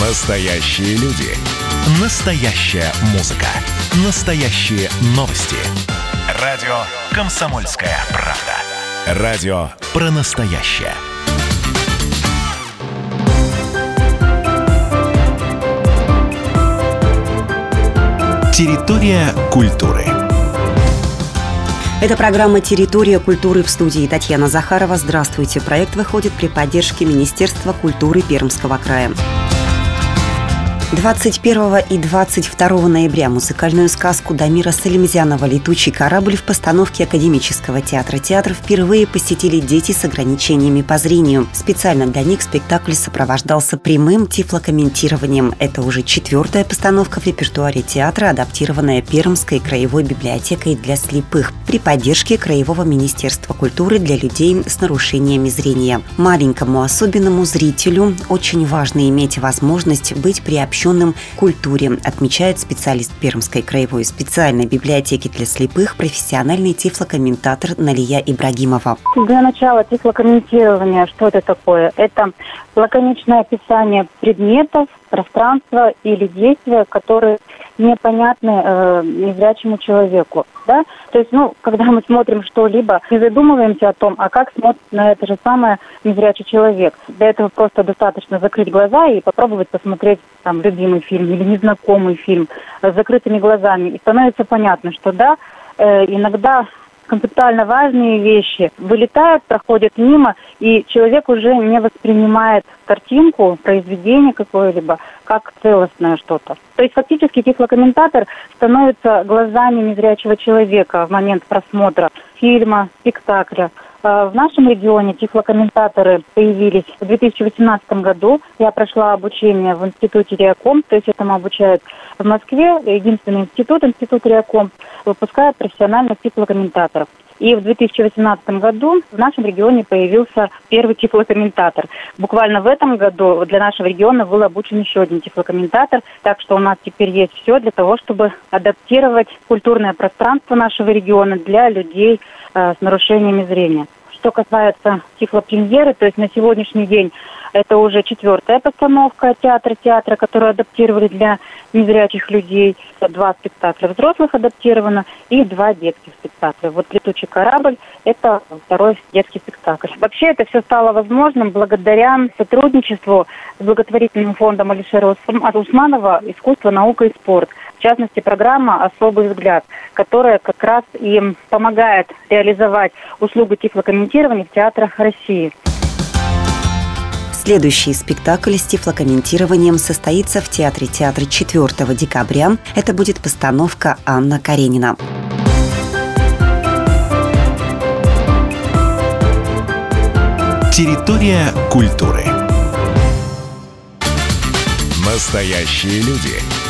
Настоящие люди. Настоящая музыка. Настоящие новости. Радио «Комсомольская правда». Радио про настоящее. Территория культуры. Это программа «Территория культуры» в студии Татьяна Захарова. Здравствуйте. Проект выходит при поддержке Министерства культуры Пермского края. 21 и 22 ноября музыкальную сказку Дамира Салимзянова «Летучий корабль» в постановке Академического театра театр впервые посетили дети с ограничениями по зрению. Специально для них спектакль сопровождался прямым тифлокомментированием. Это уже четвертая постановка в репертуаре театра, адаптированная Пермской краевой библиотекой для слепых при поддержке Краевого министерства культуры для людей с нарушениями зрения. Маленькому особенному зрителю очень важно иметь возможность быть приобщенным посвященным культуре, отмечает специалист Пермской краевой специальной библиотеки для слепых, профессиональный тифлокомментатор Налия Ибрагимова. Для начала тифлокомментирования, что это такое? Это лаконичное описание предметов, пространства или действия, которые непонятны э, незрячему человеку. Да? То есть, ну, когда мы смотрим что-либо, не задумываемся о том, а как смотрит на это же самое незрячий человек. Для этого просто достаточно закрыть глаза и попробовать посмотреть там любимый фильм или незнакомый фильм с закрытыми глазами. И становится понятно, что да, э, иногда концептуально важные вещи вылетают, проходят мимо, и человек уже не воспринимает картинку, произведение какое-либо, как целостное что-то. То есть фактически тифлокомментатор становится глазами незрячего человека в момент просмотра фильма, спектакля. А, в нашем регионе тифлокомментаторы появились в 2018 году. Я прошла обучение в институте Реаком, то есть этому обучают в Москве. Единственный институт, институт Реаком, выпускает профессиональных тифлокомментаторов. И в 2018 году в нашем регионе появился первый тифлокомментатор. Буквально в этом году для нашего региона был обучен еще один тифлокомментатор, так что у нас теперь есть все для того, чтобы адаптировать культурное пространство нашего региона для людей э, с нарушениями зрения. Что касается тифлопремьеры, то есть на сегодняшний день это уже четвертая постановка театра театра, которую адаптировали для незрячих людей. Два спектакля взрослых адаптировано и два детских спектакля. Вот «Летучий корабль» – это второй детский спектакль. Вообще это все стало возможным благодаря сотрудничеству с благотворительным фондом Алишера Усманова «Искусство, наука и спорт». В частности, программа «Особый взгляд», которая как раз и помогает реализовать услугу тифлокомментирования в театрах России. Следующий спектакль с тифлокомментированием состоится в Театре театра 4 декабря. Это будет постановка Анна Каренина. Территория культуры. Настоящие люди.